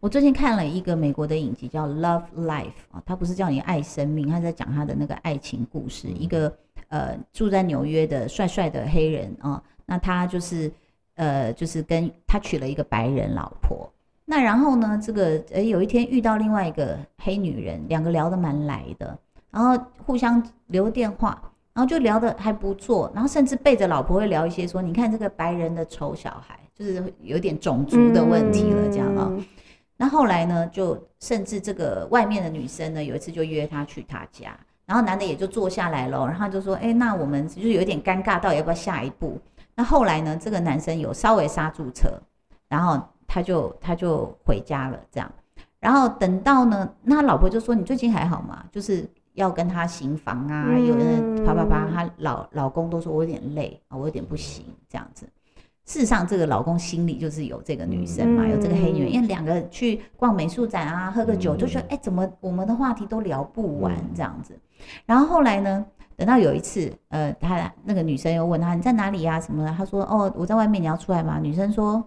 我最近看了一个美国的影集叫《Love Life》啊，它不是叫你爱生命，它在讲他的那个爱情故事。一个呃住在纽约的帅帅的黑人啊，那他就是呃就是跟他娶了一个白人老婆。那然后呢，这个诶有一天遇到另外一个黑女人，两个聊得蛮来的，然后互相留电话，然后就聊得还不错，然后甚至背着老婆会聊一些说，你看这个白人的丑小孩，就是有点种族的问题了这样啊。那后来呢，就甚至这个外面的女生呢，有一次就约他去他家，然后男的也就坐下来了，然后就说：“哎，那我们就是有点尴尬，到底要不要下一步？”那后来呢，这个男生有稍微刹住车，然后他就他就回家了，这样。然后等到呢，那他老婆就说：“你最近还好吗？”就是要跟他行房啊，有人啪啪啪，他老老公都说我有点累啊，我有点不行这样子。事实上，这个老公心里就是有这个女生嘛，有这个黑女人，因为两个去逛美术展啊，喝个酒，就说哎，怎么我们的话题都聊不完这样子。然后后来呢，等到有一次，呃，他那个女生又问他你在哪里呀什么的，他说哦我在外面，你要出来吗？女生说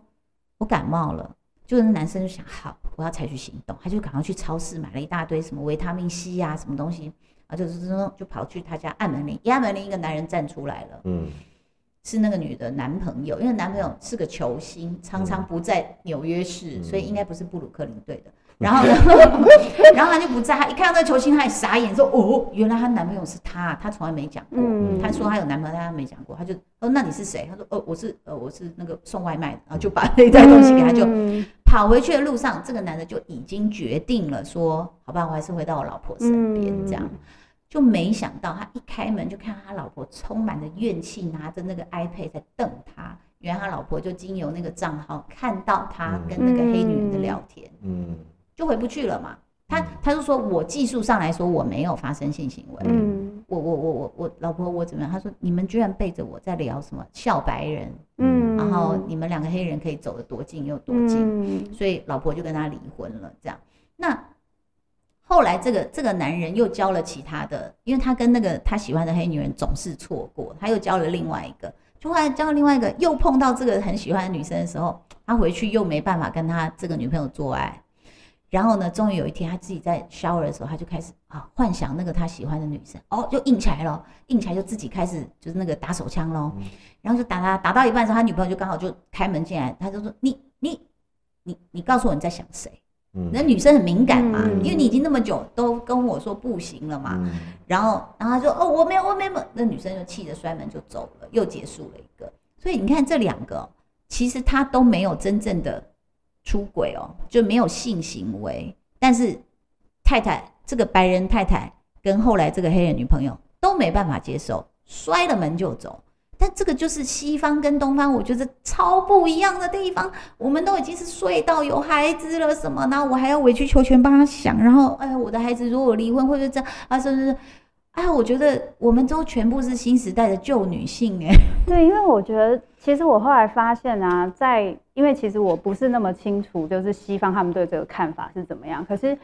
我感冒了，就是男生就想好我要采取行动，他就赶快去超市买了一大堆什么维他命 C 呀什么东西，啊就是说就跑去他家按门铃，一按门铃，一个男人站出来了，嗯。是那个女的男朋友，因为男朋友是个球星，常常不在纽约市，所以应该不是布鲁克林队的。然后呢，然后他就不在，他一看到那个球星，他也傻眼，说：“哦，原来她男朋友是他，他从来没讲过。他说他有男朋友，但他没讲过。他就哦，那你是谁？他说：哦，我是呃，我是那个送外卖的。然后就把那袋东西给他，就 跑回去的路上，这个男的就已经决定了，说：好吧，我还是回到我老婆身边，这样。”就没想到，他一开门就看到他老婆充满了怨气，拿着那个 iPad 在瞪他。原来他老婆就经由那个账号看到他跟那个黑女人的聊天，嗯，就回不去了嘛。他他就说我技术上来说我没有发生性行为，嗯，我我我我我老婆我怎么样？他说你们居然背着我在聊什么笑白人，嗯，然后你们两个黑人可以走得多近又多近，所以老婆就跟他离婚了。这样那。后来，这个这个男人又交了其他的，因为他跟那个他喜欢的黑女人总是错过，他又交了另外一个，就后来交了另外一个，又碰到这个很喜欢的女生的时候，他回去又没办法跟他这个女朋友做爱，然后呢，终于有一天他自己在 shower 的时候，他就开始啊幻想那个他喜欢的女生，哦，就硬起来了，硬起来就自己开始就是那个打手枪喽，然后就打打打到一半的时候，他女朋友就刚好就开门进来，他就说你你你你告诉我你在想谁。那女生很敏感嘛，因为你已经那么久都跟我说不行了嘛，然后，然后他说哦我没有我没有，那女生就气得摔门就走了，又结束了一个。所以你看这两个，其实他都没有真正的出轨哦，就没有性行为，但是太太这个白人太太跟后来这个黑人女朋友都没办法接受，摔了门就走。但这个就是西方跟东方，我觉得超不一样的地方。我们都已经是睡到有孩子了，什么，然后我还要委曲求全帮他想，然后，哎，我的孩子如果离婚会不会这样啊？是不是？哎，我觉得我们都全部是新时代的旧女性，哎。对，因为我觉得，其实我后来发现啊，在因为其实我不是那么清楚，就是西方他们对这个看法是怎么样。可是，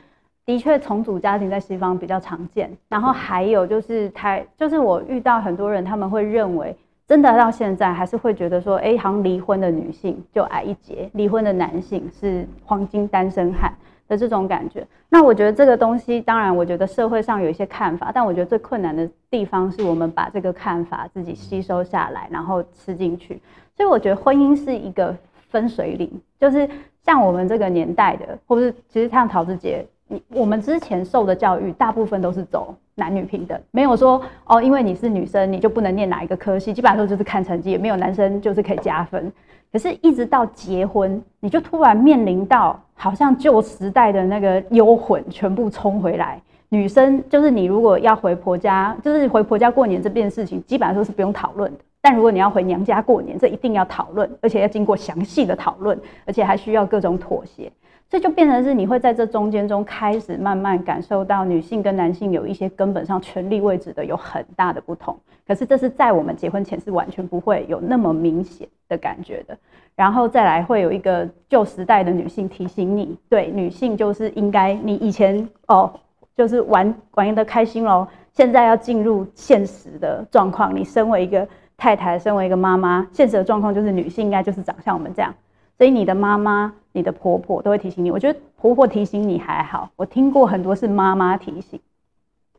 的确重组家庭在西方比较常见。然后还有就是台，就是我遇到很多人，他们会认为。真的到现在还是会觉得说，哎，好像离婚的女性就矮一截，离婚的男性是黄金单身汉的这种感觉。那我觉得这个东西，当然我觉得社会上有一些看法，但我觉得最困难的地方是我们把这个看法自己吸收下来，然后吃进去。所以我觉得婚姻是一个分水岭，就是像我们这个年代的，或者是其实像陶子姐，你我们之前受的教育，大部分都是走。男女平等，没有说哦，因为你是女生，你就不能念哪一个科系，基本上都就是看成绩，也没有男生就是可以加分。可是，一直到结婚，你就突然面临到好像旧时代的那个幽魂全部冲回来。女生就是你如果要回婆家，就是回婆家过年这件事情，基本上都是不用讨论的。但如果你要回娘家过年，这一定要讨论，而且要经过详细的讨论，而且还需要各种妥协。这就变成是你会在这中间中开始慢慢感受到女性跟男性有一些根本上权力位置的有很大的不同。可是这是在我们结婚前是完全不会有那么明显的感觉的。然后再来会有一个旧时代的女性提醒你，对女性就是应该你以前哦就是玩玩的开心喽，现在要进入现实的状况。你身为一个太太，身为一个妈妈，现实的状况就是女性应该就是长像我们这样。所以你的妈妈。你的婆婆都会提醒你。我觉得婆婆提醒你还好，我听过很多是妈妈提醒。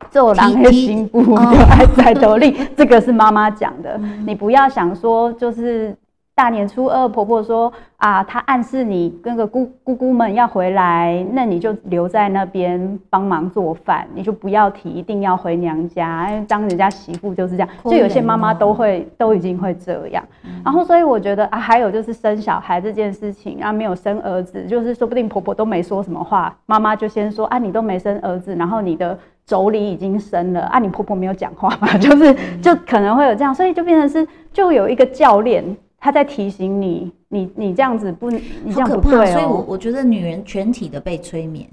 做狼的心不就爱在斗笠，这个是妈妈讲的。你不要想说就是。大年初二，婆婆说啊，她暗示你跟个姑姑姑们要回来，那你就留在那边帮忙做饭，你就不要提一定要回娘家，因为当人家媳妇就是这样。就有些妈妈都会都已经会这样。然后，所以我觉得啊，还有就是生小孩这件事情啊，没有生儿子，就是说不定婆婆都没说什么话，妈妈就先说啊，你都没生儿子，然后你的妯娌已经生了啊，你婆婆没有讲话嘛，就是就可能会有这样，所以就变成是就有一个教练。他在提醒你，你你这样子不，好可怕。所以，我我觉得女人全体的被催眠，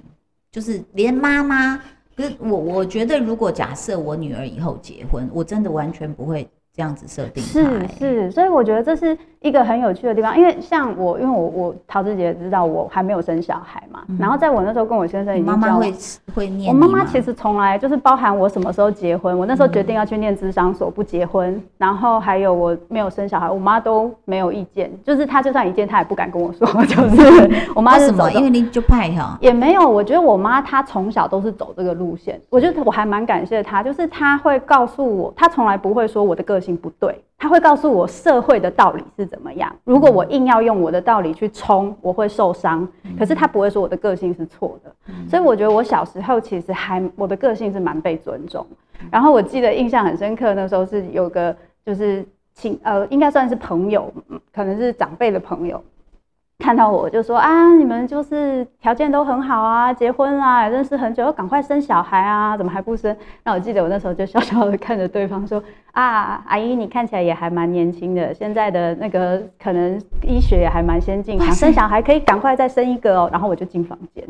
就是连妈妈，可是我我觉得，如果假设我女儿以后结婚，我真的完全不会。这样子设定是是，所以我觉得这是一个很有趣的地方，因为像我，因为我我陶子姐知道我还没有生小孩嘛，然后在我那时候跟我先生已经妈妈会会念，我妈妈其实从来就是包含我什么时候结婚，我那时候决定要去念智商所不结婚，然后还有我没有生小孩，我妈都没有意见，就是她就算意见她也不敢跟我说，就是我妈是什么？因为你就派哈，也没有，我觉得我妈她从小都是走这个路线，我觉得我还蛮感谢她，就是她会告诉我，她从来不会说我的个性。不对，他会告诉我社会的道理是怎么样。如果我硬要用我的道理去冲，我会受伤。可是他不会说我的个性是错的。所以我觉得我小时候其实还我的个性是蛮被尊重。然后我记得印象很深刻，那时候是有个就是亲呃，应该算是朋友，可能是长辈的朋友。看到我就说啊，你们就是条件都很好啊，结婚啊，认识很久，要赶快生小孩啊，怎么还不生？那我记得我那时候就笑笑的看着对方说啊，阿姨你看起来也还蛮年轻的，现在的那个可能医学也还蛮先进，想生小孩可以赶快再生一个哦。然后我就进房间。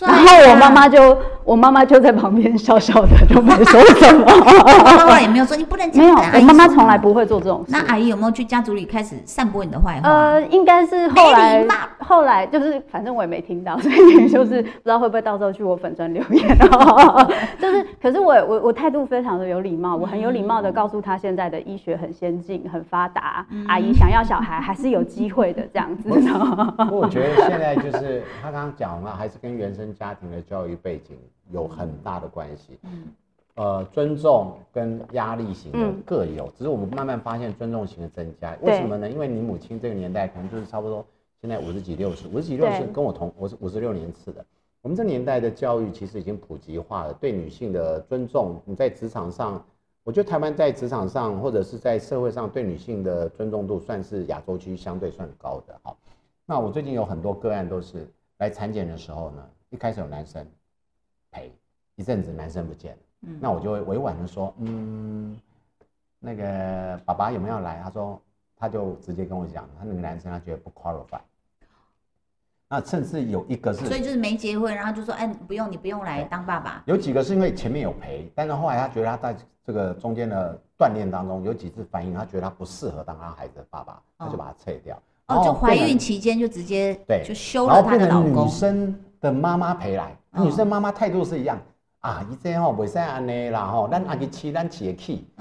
然后我妈妈就，我妈妈就在旁边笑笑的，就没说什么。妈妈也没有说你不能没有，我妈妈从来不会做这种事。那阿姨有没有去家族里开始散播你的坏话？呃，应该是后来，后来就是反正我也没听到，所以就是不知道会不会到时候去我粉专留言。就是，可是我我我态度非常的有礼貌，我很有礼貌的告诉他现在的医学很先进、很发达，阿姨想要小孩还是有机会的这样子。不过我觉得现在就是他刚刚讲了，还是跟。原生家庭的教育背景有很大的关系，嗯，呃，尊重跟压力型的各有，只是我们慢慢发现尊重型的增加，为什么呢？因为你母亲这个年代可能就是差不多现在五十几六十，五十几六十跟我同，我是五十六年次的，我们这年代的教育其实已经普及化了，对女性的尊重，你在职场上，我觉得台湾在职场上或者是在社会上对女性的尊重度算是亚洲区相对算高的，好，那我最近有很多个案都是。来产检的时候呢，一开始有男生陪，一阵子男生不见了，嗯，那我就会委婉的说，嗯，那个爸爸有没有来？他说，他就直接跟我讲，他那个男生他觉得不 qualify，那甚至有一个是，所以就是没结婚，然后就说，哎，不用你不用来当爸爸。有几个是因为前面有陪，但是后来他觉得他在这个中间的锻炼当中有几次反应，他觉得他不适合当他孩子的爸爸，他就把他撤掉。哦，就怀孕期间就直接对，就休了她的老公。女生的妈妈陪来，女生妈妈态度是一样啊，一这吼不使安尼啦吼，咱阿个气，咱起气，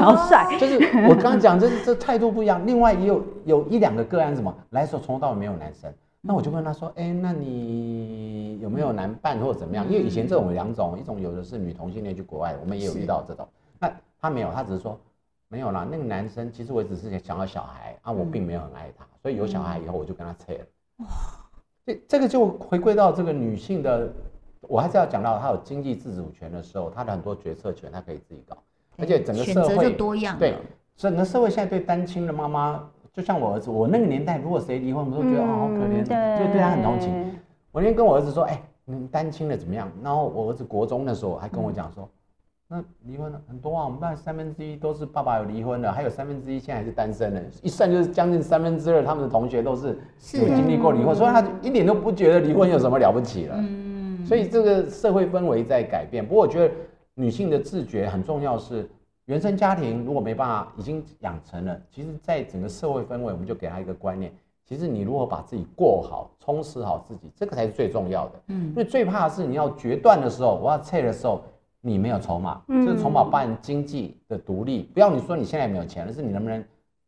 好帅。就是我刚刚讲，这这态度不一样。另外也有有一两个个案，什么来的时候从头到尾没有男生，那我就问他说，哎，那你有没有男伴或者怎么样？因为以前这种有两种，一种有的是女同性恋去国外，我们也有遇到这种。那他没有，他只是说。没有啦，那个男生其实我只是想要小孩啊，我并没有很爱他，所以有小孩以后我就跟他拆了。哇，这这个就回归到这个女性的，我还是要讲到她有经济自主权的时候，她的很多决策权她可以自己搞，而且整个社会多样。对，整个社会现在对单亲的妈妈，就像我儿子，我那个年代如果谁离婚，我们都觉得啊好可怜，就对他很同情。我那天跟我儿子说，哎，你单亲的怎么样？然后我儿子国中的时候还跟我讲说。那离婚了很多啊，我们班三分之一都是爸爸有离婚的，还有三分之一现在还是单身的，一算就是将近三分之二，他们的同学都是有经历过离婚，所以他一点都不觉得离婚有什么了不起了。嗯，所以这个社会氛围在改变。不过我觉得女性的自觉很重要，是原生家庭如果没办法已经养成了，其实在整个社会氛围，我们就给他一个观念，其实你如何把自己过好，充实好自己，这个才是最重要的。嗯，因为最怕的是你要决断的时候，我要撤的时候。你没有筹码，这个筹码办经济的独立。不要你说你现在没有钱，而是你能不能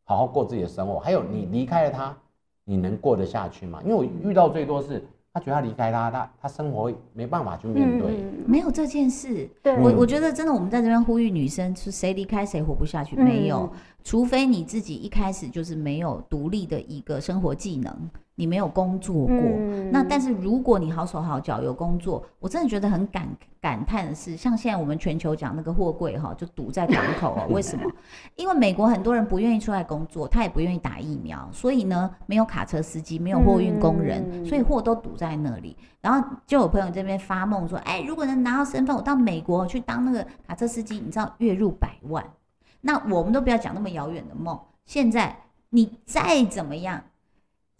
好好过自己的生活？还有你离开了他，你能过得下去吗？因为我遇到最多是，他觉得他离开他，他他生活没办法去面对。没有这件事。对，我我觉得真的，我们在这边呼吁女生，是谁离开谁活不下去？没有，除非你自己一开始就是没有独立的一个生活技能。你没有工作过，那但是如果你好手好脚有工作，我真的觉得很感感叹的是，像现在我们全球讲那个货柜哈，就堵在港口哦。为什么？因为美国很多人不愿意出来工作，他也不愿意打疫苗，所以呢，没有卡车司机，没有货运工人，所以货都堵在那里。然后就有朋友这边发梦说，哎，如果能拿到身份，我到美国去当那个卡车司机，你知道月入百万。那我们都不要讲那么遥远的梦，现在你再怎么样。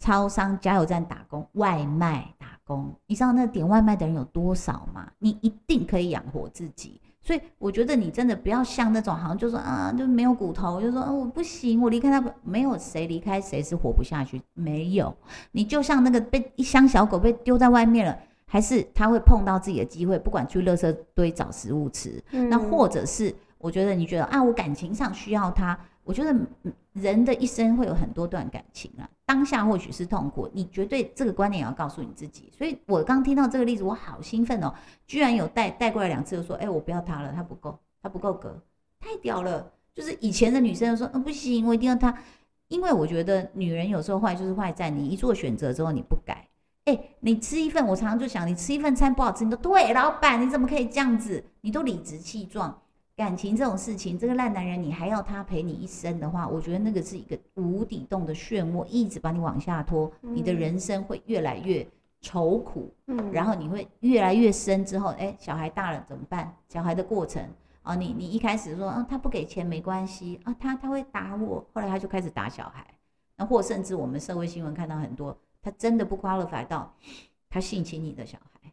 超商、加油站打工、外卖打工，你知道那点外卖的人有多少吗？你一定可以养活自己。所以我觉得你真的不要像那种好像就说啊，就没有骨头，就说啊我不行，我离开他，没有谁离开谁是活不下去，没有。你就像那个被一箱小狗被丢在外面了，还是他会碰到自己的机会，不管去垃圾堆找食物吃，那或者是我觉得你觉得啊，我感情上需要他。我觉得人的一生会有很多段感情啊，当下或许是痛苦，你绝对这个观念也要告诉你自己。所以我刚听到这个例子，我好兴奋哦！居然有带带过来两次，就说：“哎，我不要他了，他不够，他不够格，太屌了！”就是以前的女生说：“嗯，不行，我一定要他。”因为我觉得女人有时候坏就是坏在你一做选择之后你不改。哎，你吃一份，我常常就想，你吃一份餐不好吃，你都对，老板你怎么可以这样子？你都理直气壮。感情这种事情，这个烂男人你还要他陪你一生的话，我觉得那个是一个无底洞的漩涡，一直把你往下拖，你的人生会越来越愁苦，嗯，然后你会越来越深。之后，哎，小孩大了怎么办？小孩的过程啊，你你一开始说啊，他不给钱没关系啊，他他会打我，后来他就开始打小孩，那或甚至我们社会新闻看到很多，他真的不 qualify 到他性侵你的小孩，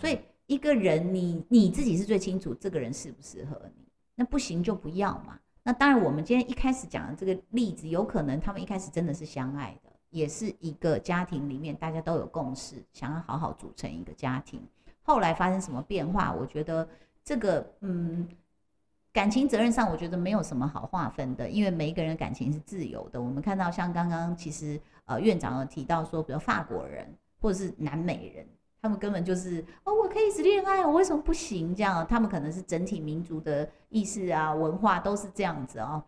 所以一个人你你自己是最清楚这个人适不适合你。那不行就不要嘛。那当然，我们今天一开始讲的这个例子，有可能他们一开始真的是相爱的，也是一个家庭里面大家都有共识，想要好好组成一个家庭。后来发生什么变化？我觉得这个嗯，感情责任上，我觉得没有什么好划分的，因为每一个人感情是自由的。我们看到像刚刚其实呃院长有提到说，比如法国人或者是南美人。他们根本就是哦，我可以一直恋爱，我为什么不行？这样，他们可能是整体民族的意识啊、文化都是这样子哦。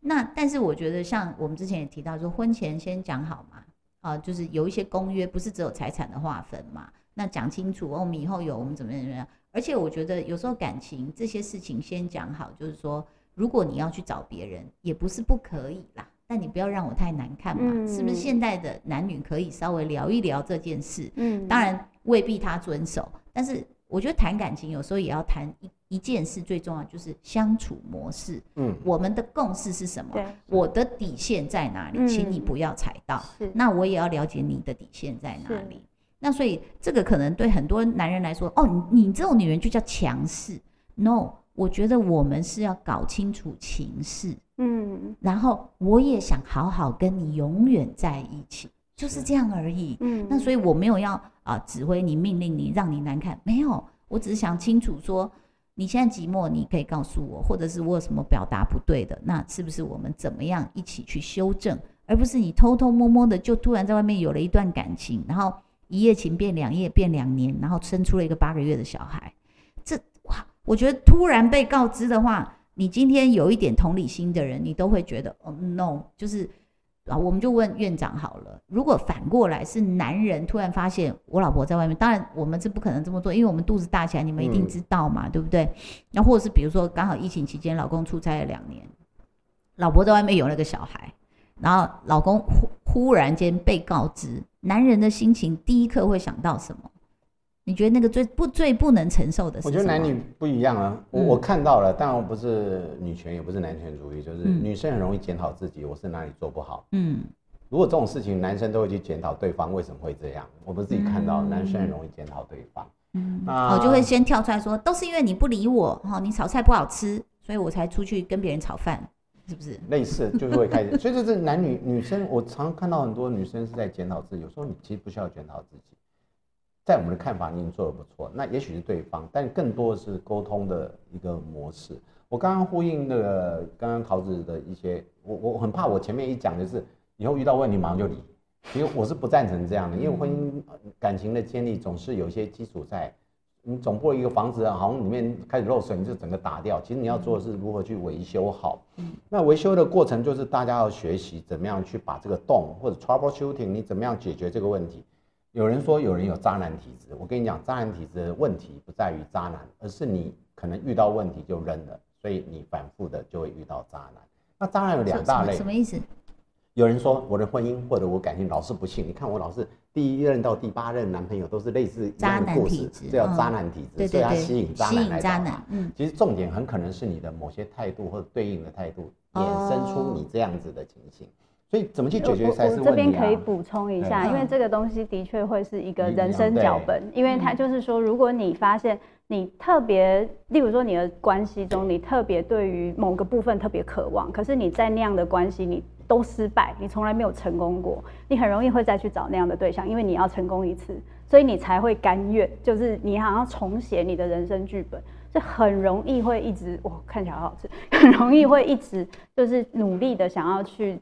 那但是我觉得，像我们之前也提到，说婚前先讲好嘛，啊，就是有一些公约，不是只有财产的划分嘛。那讲清楚，我们以后有我们怎么样怎么样。而且我觉得有时候感情这些事情先讲好，就是说，如果你要去找别人，也不是不可以啦。但你不要让我太难看嘛，是不是？现代的男女可以稍微聊一聊这件事，嗯，当然未必他遵守，但是我觉得谈感情有时候也要谈一一件事，最重要就是相处模式，嗯，我们的共识是什么？我的底线在哪里？请你不要踩到，那我也要了解你的底线在哪里。那所以这个可能对很多男人来说，哦，你这种女人就叫强势？No，我觉得我们是要搞清楚情势。嗯，然后我也想好好跟你永远在一起，就是这样而已。嗯，那所以我没有要啊指挥你、命令你、让你难看，没有，我只是想清楚说，你现在寂寞，你可以告诉我，或者是我有什么表达不对的，那是不是我们怎么样一起去修正，而不是你偷偷摸摸的就突然在外面有了一段感情，然后一夜情变两夜变两年，然后生出了一个八个月的小孩，我觉得突然被告知的话。你今天有一点同理心的人，你都会觉得哦，no，就是啊，我们就问院长好了。如果反过来是男人突然发现我老婆在外面，当然我们是不可能这么做，因为我们肚子大起来，你们一定知道嘛，对不对？那或者是比如说刚好疫情期间，老公出差了两年，老婆在外面有了个小孩，然后老公忽忽然间被告知，男人的心情第一刻会想到什么？你觉得那个最不最不能承受的是？我觉得男女不一样啊。我我看到了，当然我不是女权，也不是男权主义，就是女生很容易检讨自己，我是哪里做不好。嗯，如果这种事情男生都会去检讨对方为什么会这样，我们自己看到男生很容易检讨对方。嗯，我就会先跳出来说，都是因为你不理我哈，你炒菜不好吃，所以我才出去跟别人炒饭，是不是？类似就是会开始，所以这是男女女生，我常看到很多女生是在检讨自己，有时候你其实不需要检讨自己。在我们的看法，你已经做得不错。那也许是对方，但更多的是沟通的一个模式。我刚刚呼应那个刚刚桃子的一些，我我很怕我前面一讲就是以后遇到问题马上就离，其实我是不赞成这样的，因为婚姻呃感情的建立总是有一些基础在，你总不会一个房子啊好像里面开始漏水，你就整个打掉。其实你要做的是如何去维修好。那维修的过程就是大家要学习怎么样去把这个洞或者 trouble shooting，你怎么样解决这个问题。有人说有人有渣男体质，我跟你讲，渣男体质的问题不在于渣男，而是你可能遇到问题就扔了，所以你反复的就会遇到渣男。那渣男有两大类，什么意思？有人说我的婚姻或者我感情老是不幸，你看我老是第一任到第八任男朋友都是类似一样的故事，这叫渣男体质，所以他吸引渣男来找他。嗯，其实重点很可能是你的某些态度或者对应的态度衍生出你这样子的情形。所以怎么去解决才是问题？这边可以补充一下，因为这个东西的确会是一个人生脚本，因为它就是说，如果你发现你特别，例如说你的关系中，你特别对于某个部分特别渴望，可是你在那样的关系你。都失败，你从来没有成功过，你很容易会再去找那样的对象，因为你要成功一次，所以你才会甘愿，就是你好像重写你的人生剧本，这很容易会一直哇看起来好好吃，很 容易会一直就是努力的想要去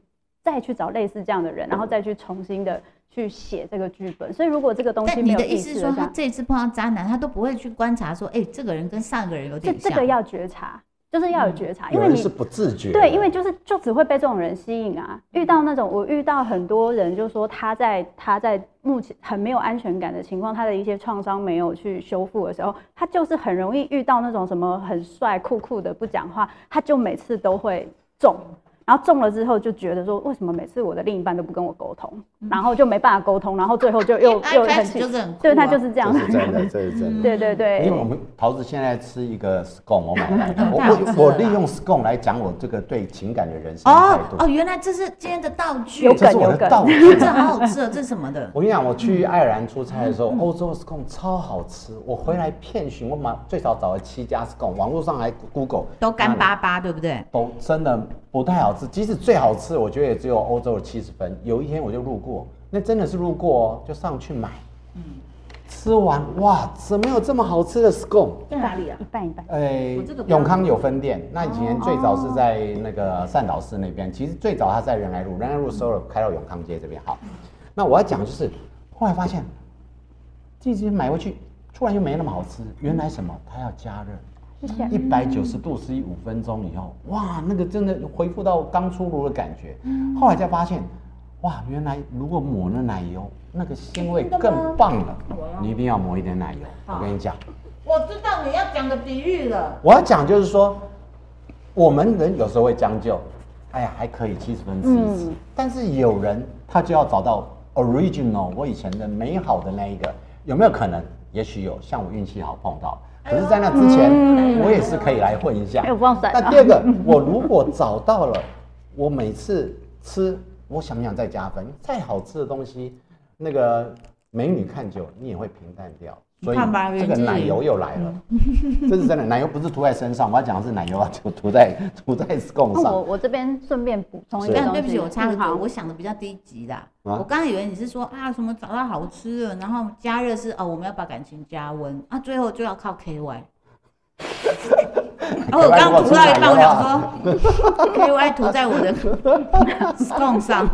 再去找类似这样的人，然后再去重新的去写这个剧本。所以如果这个东西没有意思说，他这次碰到渣男，他都不会去观察说，哎，这个人跟上一个人有点像，这个要觉察。就是要有觉察，因为你是不自觉。对，因为就是就只会被这种人吸引啊。遇到那种我遇到很多人，就是说他在他在目前很没有安全感的情况，他的一些创伤没有去修复的时候，他就是很容易遇到那种什么很帅酷酷的不讲话，他就每次都会中。然后中了之后就觉得说，为什么每次我的另一半都不跟我沟通，然后就没办法沟通，然后最后就又 又很气，对他就是这样是真的，这是真的。对对对。因为我们桃子现在吃一个 scone，我买来的，我我利用 scone 来讲我这个对情感的人生态度。哦，原来这是今天的道具，这是我的道具，这好好吃啊，这是什么的？我跟你讲，我去爱尔兰出差的时候，欧洲 scone 超好吃，我回来骗寻，我马最少找了七家 scone，网络上还 Google 都干巴巴，对不对？都真的不太好吃，即使最好。吃我觉得也只有欧洲的七十分。有一天我就路过，那真的是路过哦，就上去买。嗯，吃完哇，怎么有这么好吃的 scone？在哪里啊？一半一半。哎，永康有分店。那以前最早是在那个善导寺那边，其实最早它在仁爱路，仁爱路收了开到永康街这边。好，那我要讲就是，后来发现，自己买回去突然又没那么好吃。原来什么？它要加热。一百九十度，C 五分钟以后，哇，那个真的恢复到刚出炉的感觉。后来才发现，哇，原来如果抹了奶油，那个鲜味更棒了。你一定要抹一点奶油。我跟你讲，我知道你要讲的比喻了。我要讲就是说，我们人有时候会将就，哎呀，还可以七十分之一次。但是有人他就要找到 original，我以前的美好的那一个，有没有可能？也许有，像我运气好碰到。可是，在那之前，我也是可以来混一下。那第二个，我如果找到了，我每次吃，我想不想再加分？再好吃的东西，那个美女看久，你也会平淡掉。所以这个奶油又来了，这是真的。奶油不是涂在身上，我要讲的是奶油啊，就 涂在涂在 scone 上。我我这边顺便补充一下，对不起，我插个嘴，我想的比较低级的。我刚刚以为你是说啊，什么找到好吃的，然后加热是哦，我们要把感情加温啊，最后就要靠 KY。然 后我刚涂到一半，我想说 KY 涂在我的 scone 上。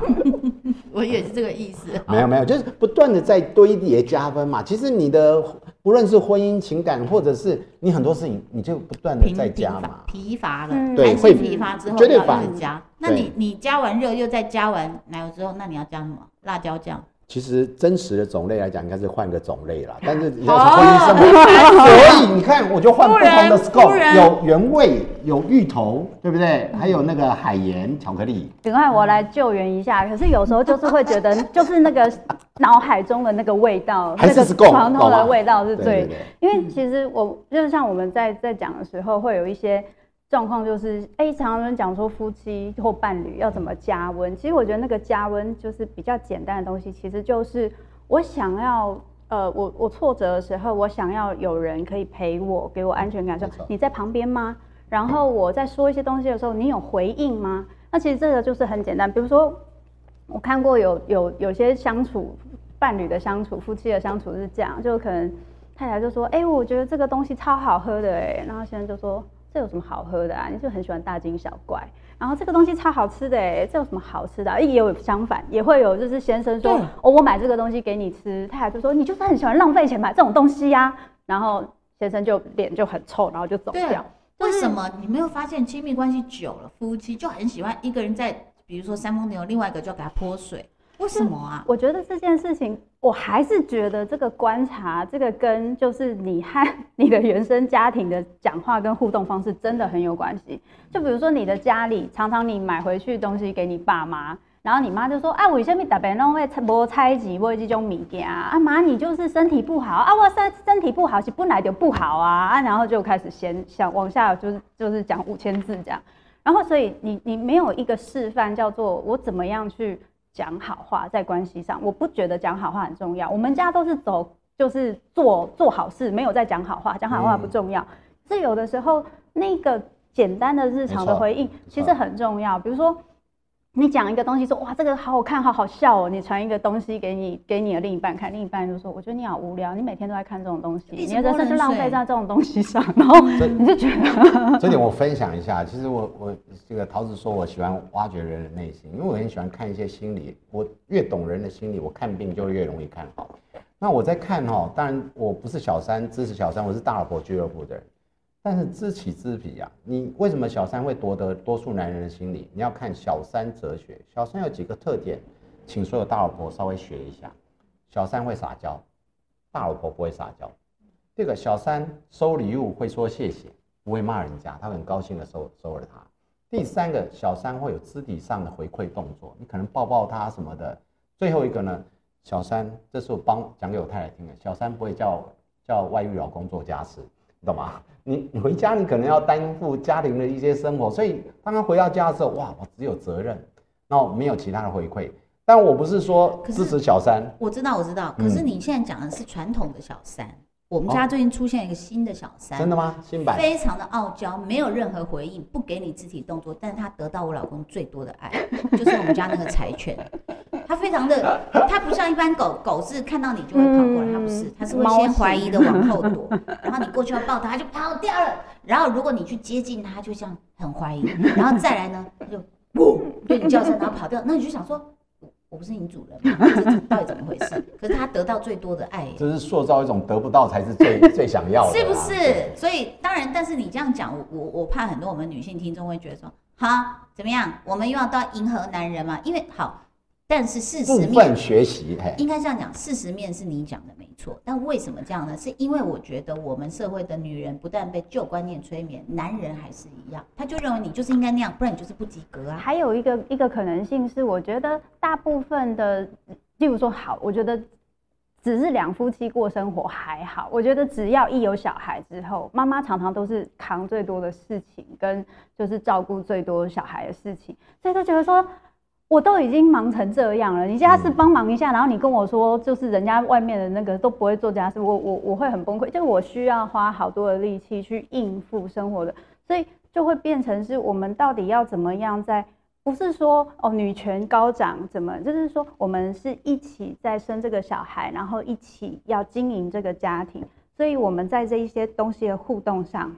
我也是这个意思，没有没有，就是不断的在堆叠加分嘛。其实你的不论是婚姻情感，或者是你很多事情，你就不断的在加嘛。疲乏了，对，会疲乏之后要一直加。那你你加完热又再加完奶油之后，那你要加什么？辣椒酱。其实真实的种类来讲，应该是换个种类啦。但是你要是婚姻生活，所以你看，我就换不同的 scope，有原味，有芋头，对不对？还有那个海盐巧克力。等下我来救援一下。可是有时候就是会觉得，就是那个脑海中的那个味道，那个床头的味道是最。因为其实我就是像我们在在讲的时候，会有一些。状况就是，哎，常常讲说夫妻或伴侣要怎么加温。其实我觉得那个加温就是比较简单的东西，其实就是我想要，呃，我我挫折的时候，我想要有人可以陪我，给我安全感，说你在旁边吗？然后我在说一些东西的时候，你有回应吗？那其实这个就是很简单。比如说，我看过有有有些相处伴侣的相处，夫妻的相处是这样，就可能太太就说，哎，我觉得这个东西超好喝的，哎，然后现在就说。这有什么好喝的啊？你就很喜欢大惊小怪。然后这个东西超好吃的哎，这有什么好吃的？也有相反，也会有就是先生说，哦，我买这个东西给你吃，太太就说你就是很喜欢浪费钱买这种东西呀。然后先生就脸就很臭，然后就走掉。为什么？你没有发现亲密关系久了，夫妻就很喜欢一个人在，比如说三峰牛，另外一个就要给他泼水。为什么啊？我觉得这件事情，我还是觉得这个观察，这个跟就是你和你的原生家庭的讲话跟互动方式真的很有关系。就比如说你的家里，常常你买回去东西给你爸妈，然后你妈就说：“啊，为什么特别弄会无猜忌，无这种物件啊？妈，你就是身体不好啊！我身身体不好是本来就不好啊！啊，然后就开始先想往下就是就是讲五千字这样。然后所以你你没有一个示范叫做我怎么样去。讲好话在关系上，我不觉得讲好话很重要。我们家都是走，就是做做好事，没有在讲好话。讲好话不重要，是有的时候那个简单的日常的回应其实很重要。比如说。你讲一个东西，说哇这个好好看，好好笑哦。你传一个东西给你给你的另一半看，另一半就说我觉得你好无聊，你每天都在看这种东西，你的人生就浪费在这种东西上，然后你就觉得。这点我分享一下，其实我我这个桃子说我喜欢挖掘人的内心，因为我很喜欢看一些心理，我越懂人的心理，我看病就越容易看好。那我在看哈，当然我不是小三支持小三，我是大老婆俱乐部的人。但是知己知彼呀，你为什么小三会夺得多数男人的心理？你要看小三哲学。小三有几个特点，请所有大老婆稍微学一下。小三会撒娇，大老婆不会撒娇。这个小三收礼物会说谢谢，不会骂人家，他很高兴的收收了他。第三个，小三会有肢体上的回馈动作，你可能抱抱他什么的。最后一个呢，小三，这是我帮讲给我太太听的。小三不会叫叫外遇老公做家事。懂吗？你你回家，你可能要担负家庭的一些生活，所以当他回到家的时候，哇，我只有责任，那我没有其他的回馈。但我不是说支持小三，我知道我知道。可是你现在讲的是传统的小三，我们家最近出现一个新的小三，真的吗？新版非常的傲娇，没有任何回应，不给你肢体动作，但是他得到我老公最多的爱，就是我们家那个柴犬。它非常的，它不像一般狗狗是看到你就会跑过来，它不是，它是会先怀疑的往后躲，然后你过去要抱它，它就跑掉了。然后如果你去接近它，就像很怀疑，然后再来呢，它就不对你叫声，然后跑掉。那你就想说，我不是你主人吗？这到底怎么回事？可是它得到最多的爱，这是塑造一种得不到才是最最想要的，是不是？所以当然，但是你这样讲，我我我怕很多我们女性听众会觉得说，好怎么样？我们又要到迎合男人嘛？因为好。但是事实面学习，应该这样讲，事实面是你讲的没错。但为什么这样呢？是因为我觉得我们社会的女人不但被旧观念催眠，男人还是一样，他就认为你就是应该那样，不然你就是不及格啊。还有一个一个可能性是，我觉得大部分的，例如说好，我觉得只是两夫妻过生活还好。我觉得只要一有小孩之后，妈妈常常都是扛最多的事情，跟就是照顾最多小孩的事情，所以就觉得说。我都已经忙成这样了，你家是帮忙一下，然后你跟我说，就是人家外面的那个都不会做家事，我我我会很崩溃，就是我需要花好多的力气去应付生活的，所以就会变成是我们到底要怎么样在，不是说哦女权高涨怎么，就是说我们是一起在生这个小孩，然后一起要经营这个家庭，所以我们在这一些东西的互动上。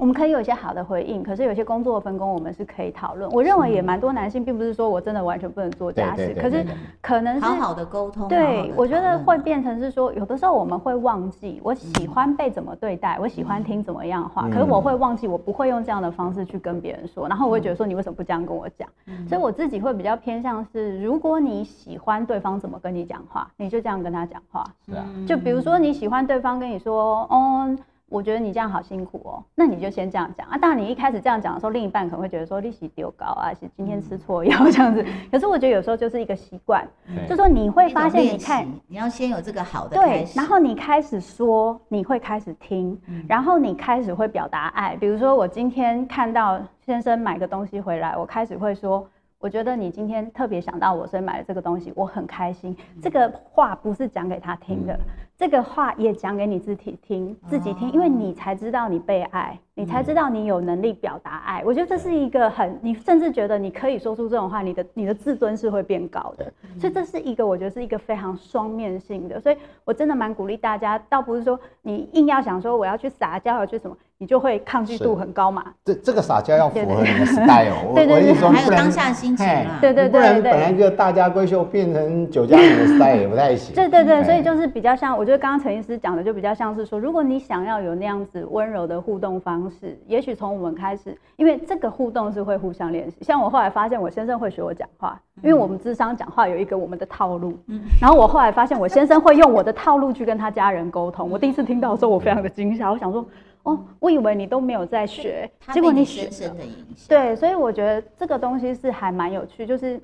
我们可以有一些好的回应，可是有些工作分工我们是可以讨论。我认为也蛮多男性，并不是说我真的完全不能做家事，可是可能是好好的沟通。对，我觉得会变成是说，有的时候我们会忘记，我喜欢被怎么对待，我喜欢听怎么样话，可是我会忘记，我不会用这样的方式去跟别人说，然后我会觉得说，你为什么不这样跟我讲？所以我自己会比较偏向是，如果你喜欢对方怎么跟你讲话，你就这样跟他讲话。是啊，就比如说你喜欢对方跟你说，哦。我觉得你这样好辛苦哦，那你就先这样讲啊。当然，你一开始这样讲的时候，另一半可能会觉得说利息丢高啊，是今天吃错药这样子。可是我觉得有时候就是一个习惯，就说你会发现，你看，你要先有这个好的对，然后你开始说，你会开始听，然后你开始会表达爱。比如说，我今天看到先生买个东西回来，我开始会说。我觉得你今天特别想到我，所以买了这个东西，我很开心。这个话不是讲给他听的，这个话也讲给你自己听，自己听，因为你才知道你被爱，你才知道你有能力表达爱。我觉得这是一个很，你甚至觉得你可以说出这种话，你的你的自尊是会变高的。所以这是一个，我觉得是一个非常双面性的。所以我真的蛮鼓励大家，倒不是说你硬要想说我要去撒娇，要去什么。你就会抗拒度很高嘛。这这个撒娇要符对对合你的 style，我对对对我意思说还有当下心情嘿啦对对不然对对本来就大家闺秀变成酒家女的 style 也不太行。对对对，哎所以就是比较像，我觉得刚刚陈医师讲的就比较像是说，如果你想要有那样子温柔的互动方式，也许从我们开始，因为这个互动是会互相练习。像我后来发现，我先生会学我讲话，因为我们智商讲话有一个我们的套路，嗯然后我后来发现我先生会用我的套路去跟他家人沟通。我第一次听到的时候，我非常的惊吓，我想说，哦，我以为你都没有在学，结果你学了深深的影响。对，所以我觉得这个东西是还蛮有趣，就是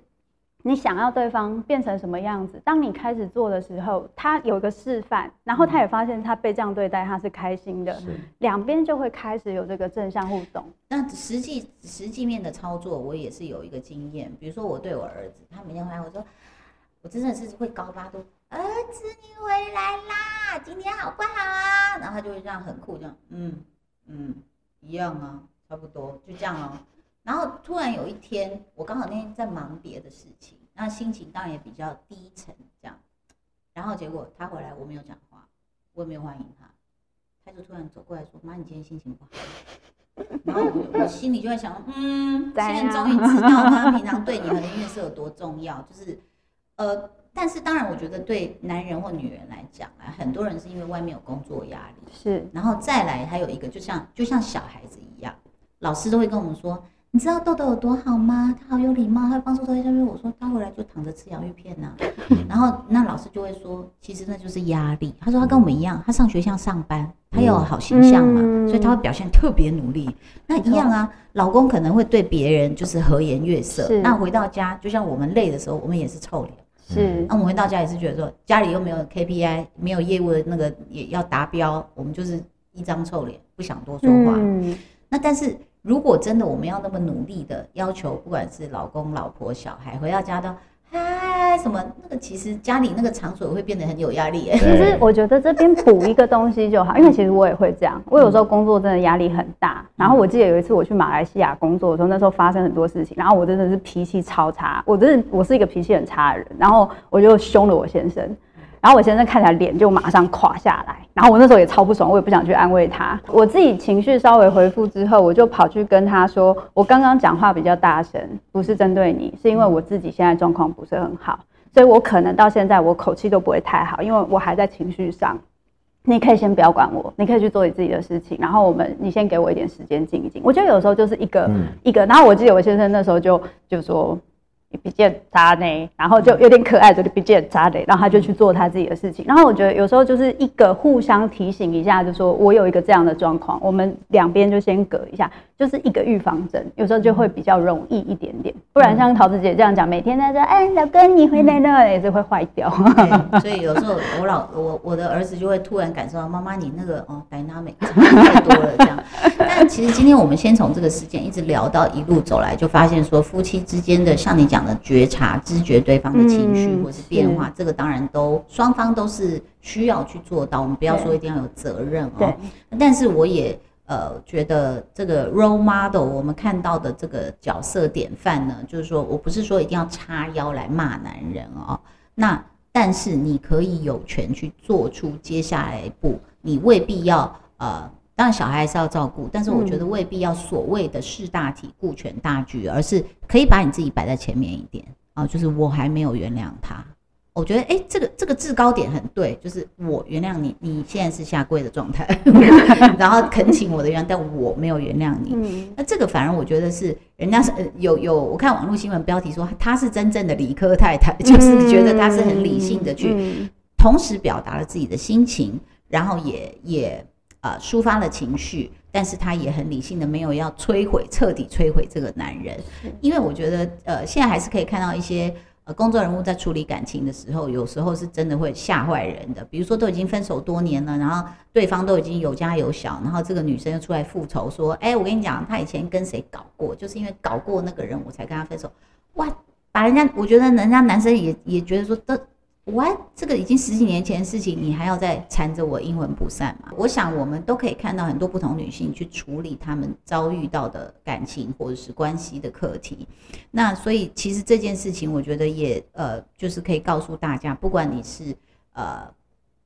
你想要对方变成什么样子，当你开始做的时候，他有个示范，然后他也发现他被这样对待，他是开心的，两边就会开始有这个正向互动。那实际实际面的操作，我也是有一个经验。比如说，我对我儿子，他每天回来，我说，我真的是会高八度，儿子你回来啦，今天好不好啊？然后他就会这样很酷，这样，嗯嗯，一样啊，差不多，就这样哦。然后突然有一天，我刚好那天在忙别的事情，那心情当然也比较低沉，这样。然后结果他回来，我没有讲话，我也没有欢迎他，他就突然走过来说：“妈，你今天心情不好。”然后我我心里就在想，嗯，现在终于知道他平常对你和音乐是有多重要，就是呃，但是当然，我觉得对男人或女人来讲啊，很多人是因为外面有工作压力，是，然后再来还有一个，就像就像小孩子一样，老师都会跟我们说，你知道豆豆有多好吗？他好有礼貌，他会帮助豆豆下面。我说他回来就躺着吃洋芋片呐、然后那老师就会说，其实那就是压力。他说他跟我们一样，他上学像上班，他要有好形象嘛，嗯所以他会表现特别努力。那一样啊，老公可能会对别人就是和颜悦色，那回到家就像我们累的时候，我们也是臭脸。是那我们回到家也是觉得说，家里又没有 KPI，没有业务的那个也要达标，我们就是一张臭脸，不想多说话。嗯，那但是如果真的我们要那么努力的要求，不管是老公、老婆、小孩，回到家都嗨什么，那个其实家里那个场所会变得很有压力耶。其实我觉得这边补一个东西就好，因为其实我也会这样。我有时候工作真的压力很大，然后我记得有一次我去马来西亚工作的时候，那时候发生很多事情，然后我真的是脾气超差，我真的我是一个脾气很差的人，然后我就凶了我先生。然后我先生看起来脸就马上垮下来，然后我那时候也超不爽，我也不想去安慰他。我自己情绪稍微回复之后，我就跑去跟他说，我刚刚讲话比较大声，不是针对你，是因为我自己现在状况不是很好，所以我可能到现在我口气都不会太好，因为我还在情绪上。你可以先不要管我，你可以去做你自己的事情，然后我们你先给我一点时间静一静。我觉得有时候就是一个、嗯一个，然后我记得我先生那时候就就说你比较渣呢，然后就有点可爱的，就比较渣的，然后他就去做他自己的事情。然后我觉得有时候就是一个互相提醒一下，就说我有一个这样的状况，我们两边就先隔一下，就是一个预防针，有时候就会比较容易一点点。不然像桃子姐这样讲，每天在说哎老公你回来了，也是会坏掉。对，所以有时候我老我我的儿子就会突然感受到妈妈你那个哦 dynamic 太多了这样。但其实今天我们先从这个事件一直聊到一路走来，就发现说夫妻之间的像你讲的觉察、知觉对方的情绪嗯或是变化，这个当然都双方都是需要去做到。我们不要说一定要有责任哦。但是我也呃觉得这个 role model 我们看到的这个角色典范呢，就是说我不是说一定要叉腰来骂男人哦，那但是你可以有权去做出接下来一步，你未必要呃。当然，小孩还是要照顾，但是我觉得未必要所谓的事大体、顾全大局，而是可以把你自己摆在前面一点啊。就是我还没有原谅他，我觉得哎、诶这个这个制高点很对，就是我原谅你，你现在是下跪的状态，然后恳请我的原谅，但我没有原谅你。嗯，那这个反而我觉得是人家是呃有有，我看网络新闻标题说她是真正的理科太太，就是觉得她是很理性的去嗯同时表达了自己的心情，然后也也呃抒发了情绪，但是她也很理性的没有要摧毁彻底摧毁这个男人，因为我觉得呃现在还是可以看到一些。呃，公众人物在处理感情的时候，有时候是真的会吓坏人的。比如说，都已经分手多年了，然后对方都已经有家有小，然后这个女生又出来复仇，说：“哎、我跟你讲，她以前跟谁搞过，就是因为搞过那个人，我才跟他分手。”哇，把人家，我觉得人家男生也也觉得说，这哇，这个已经十几年前的事情，你还要再缠着我阴魂不散嘛？我想我们都可以看到很多不同女性去处理她们遭遇到的感情或者是关系的课题。那所以其实这件事情，我觉得也呃，就是可以告诉大家，不管你是呃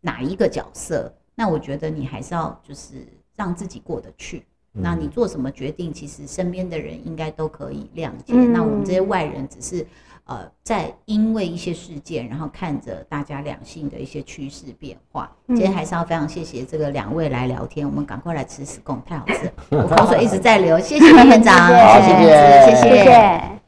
哪一个角色，那我觉得你还是要就是让自己过得去。嗯那你做什么决定，其实身边的人应该都可以谅解。嗯那我们这些外人只是呃，在因为一些事件，然后看着大家两性的一些趋势变化。嗯今天还是要非常谢谢这个两位来聊天，我们赶快来吃屎贡，太好吃了，我口水一直在流。谢谢李院长，谢谢谢谢。